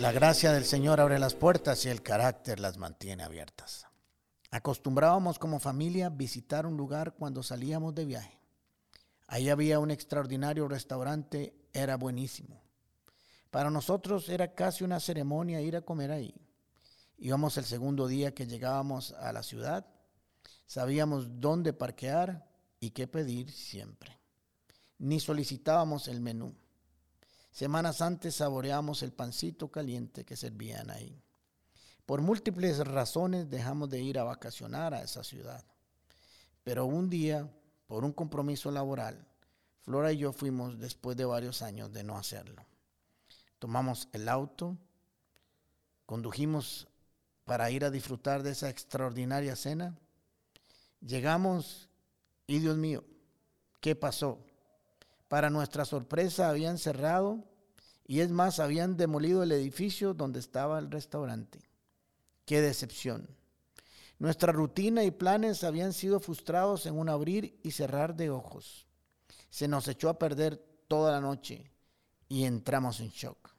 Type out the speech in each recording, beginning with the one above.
La gracia del Señor abre las puertas y el carácter las mantiene abiertas. Acostumbrábamos como familia visitar un lugar cuando salíamos de viaje. Ahí había un extraordinario restaurante, era buenísimo. Para nosotros era casi una ceremonia ir a comer ahí. Íbamos el segundo día que llegábamos a la ciudad, sabíamos dónde parquear y qué pedir siempre. Ni solicitábamos el menú. Semanas antes saboreamos el pancito caliente que servían ahí. Por múltiples razones dejamos de ir a vacacionar a esa ciudad. Pero un día, por un compromiso laboral, Flora y yo fuimos después de varios años de no hacerlo. Tomamos el auto, condujimos para ir a disfrutar de esa extraordinaria cena. Llegamos y Dios mío, ¿qué pasó? Para nuestra sorpresa habían cerrado y es más, habían demolido el edificio donde estaba el restaurante. Qué decepción. Nuestra rutina y planes habían sido frustrados en un abrir y cerrar de ojos. Se nos echó a perder toda la noche y entramos en shock.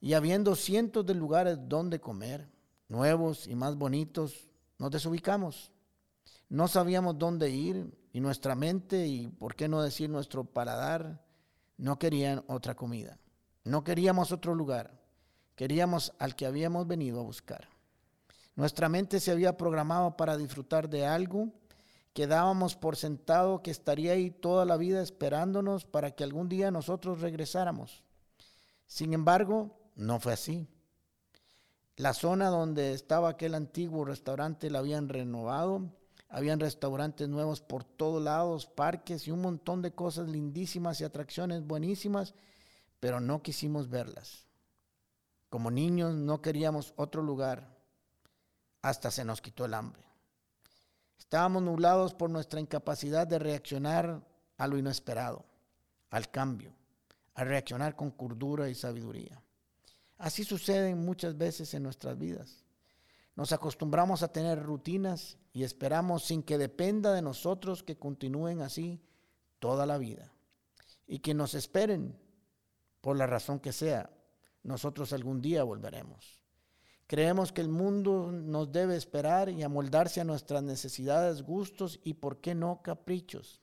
Y habiendo cientos de lugares donde comer, nuevos y más bonitos, nos desubicamos. No sabíamos dónde ir y nuestra mente y, por qué no decir, nuestro paladar no querían otra comida. No queríamos otro lugar, queríamos al que habíamos venido a buscar. Nuestra mente se había programado para disfrutar de algo que dábamos por sentado que estaría ahí toda la vida esperándonos para que algún día nosotros regresáramos. Sin embargo, no fue así. La zona donde estaba aquel antiguo restaurante la habían renovado, habían restaurantes nuevos por todos lados, parques y un montón de cosas lindísimas y atracciones buenísimas pero no quisimos verlas. Como niños no queríamos otro lugar hasta se nos quitó el hambre. Estábamos nublados por nuestra incapacidad de reaccionar a lo inesperado, al cambio, a reaccionar con cordura y sabiduría. Así sucede muchas veces en nuestras vidas. Nos acostumbramos a tener rutinas y esperamos sin que dependa de nosotros que continúen así toda la vida y que nos esperen por la razón que sea, nosotros algún día volveremos. Creemos que el mundo nos debe esperar y amoldarse a nuestras necesidades, gustos y, por qué no, caprichos.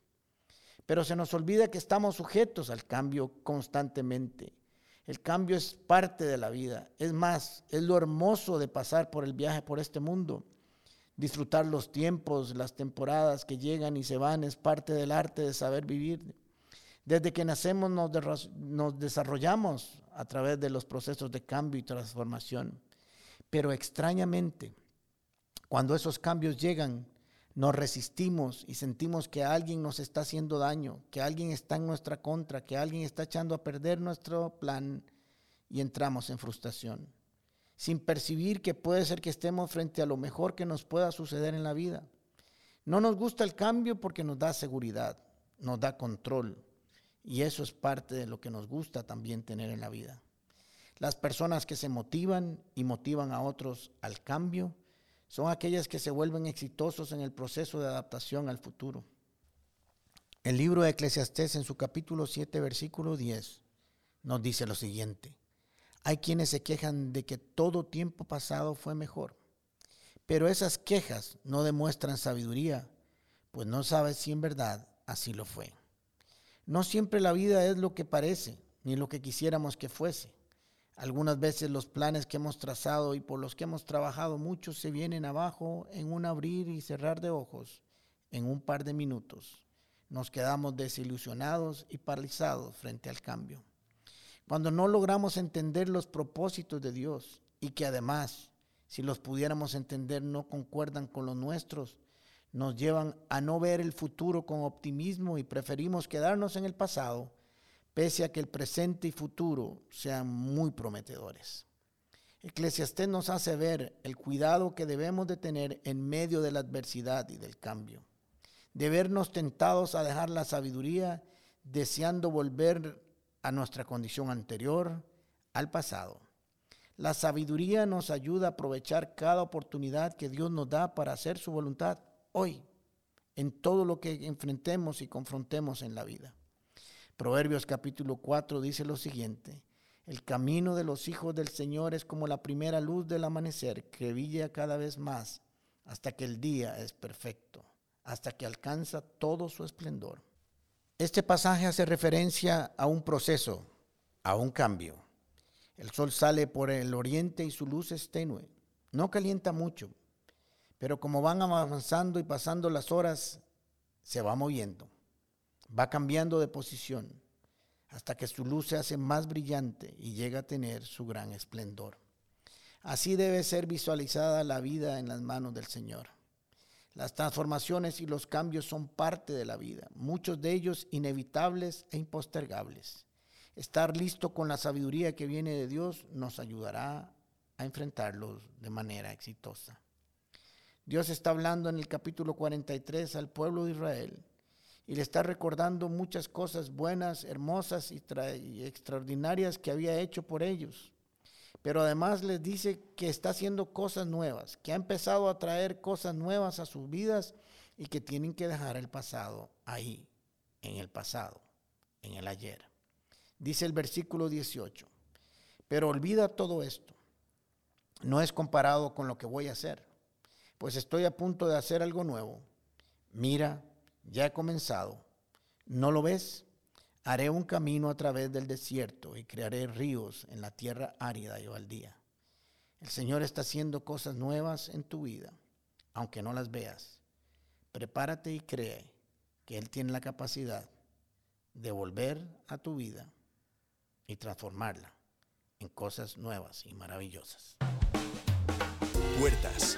Pero se nos olvida que estamos sujetos al cambio constantemente. El cambio es parte de la vida. Es más, es lo hermoso de pasar por el viaje por este mundo. Disfrutar los tiempos, las temporadas que llegan y se van, es parte del arte de saber vivir. Desde que nacemos nos, desarrollamos a través de los procesos de cambio y transformación. Pero extrañamente, cuando esos cambios llegan, nos resistimos y sentimos que alguien nos está haciendo daño, que alguien está en nuestra contra, que alguien está echando a perder nuestro plan y entramos en frustración, sin percibir que puede ser que estemos frente a lo mejor que nos pueda suceder en la vida. No nos gusta el cambio porque nos da seguridad, nos da control, y eso es parte de lo que nos gusta también tener en la vida. Las personas que se motivan y motivan a otros al cambio son aquellas que se vuelven exitosos en el proceso de adaptación al futuro. El libro de Eclesiastés en su capítulo 7, versículo 10, nos dice lo siguiente. Hay quienes se quejan de que todo tiempo pasado fue mejor, pero esas quejas no demuestran sabiduría, pues no sabes si en verdad así lo fue. No siempre la vida es lo que parece, ni lo que quisiéramos que fuese. Algunas veces los planes que hemos trazado y por los que hemos trabajado mucho se vienen abajo en un abrir y cerrar de ojos, en un par de minutos. Nos quedamos desilusionados y paralizados frente al cambio. Cuando no logramos entender los propósitos de Dios y que además, si los pudiéramos entender, no concuerdan con los nuestros, nos llevan a no ver el futuro con optimismo y preferimos quedarnos en el pasado, pese a que el presente y futuro sean muy prometedores. Eclesiastés nos hace ver el cuidado que debemos de tener en medio de la adversidad y del cambio, de vernos tentados a dejar la sabiduría deseando volver a nuestra condición anterior, al pasado. La sabiduría nos ayuda a aprovechar cada oportunidad que Dios nos da para hacer su voluntad hoy en todo lo que enfrentemos y confrontemos en la vida. Proverbios capítulo 4 dice lo siguiente, El camino de los hijos del Señor es como la primera luz del amanecer que brilla cada vez más hasta que el día es perfecto, hasta que alcanza todo su esplendor. Este pasaje hace referencia a un proceso, a un cambio. El sol sale por el oriente y su luz es tenue. No calienta mucho, pero como van avanzando y pasando las horas, se va moviendo, va cambiando de posición hasta que su luz se hace más brillante y llega a tener su gran esplendor. Así debe ser visualizada la vida en las manos del Señor. Las transformaciones y los cambios son parte de la vida, muchos de ellos inevitables e impostergables. Estar listo con la sabiduría que viene de Dios nos ayudará a enfrentarlos de manera exitosa. Dios está hablando en el capítulo 43 al pueblo de Israel y le está recordando muchas cosas buenas, hermosas y, extraordinarias que había hecho por ellos. Pero además les dice que está haciendo cosas nuevas, que ha empezado a traer cosas nuevas a sus vidas y que tienen que dejar el pasado ahí, en el pasado, en el ayer. Dice el versículo 18, pero olvida todo esto. No es comparado con lo que voy a hacer, pues estoy a punto de hacer algo nuevo. Mira, ya he comenzado. ¿No lo ves? Haré un camino a través del desierto y crearé ríos en la tierra árida y baldía. El Señor está haciendo cosas nuevas en tu vida, aunque no las veas. Prepárate y cree que Él tiene la capacidad de volver a tu vida y transformarla en cosas nuevas y maravillosas. Puertas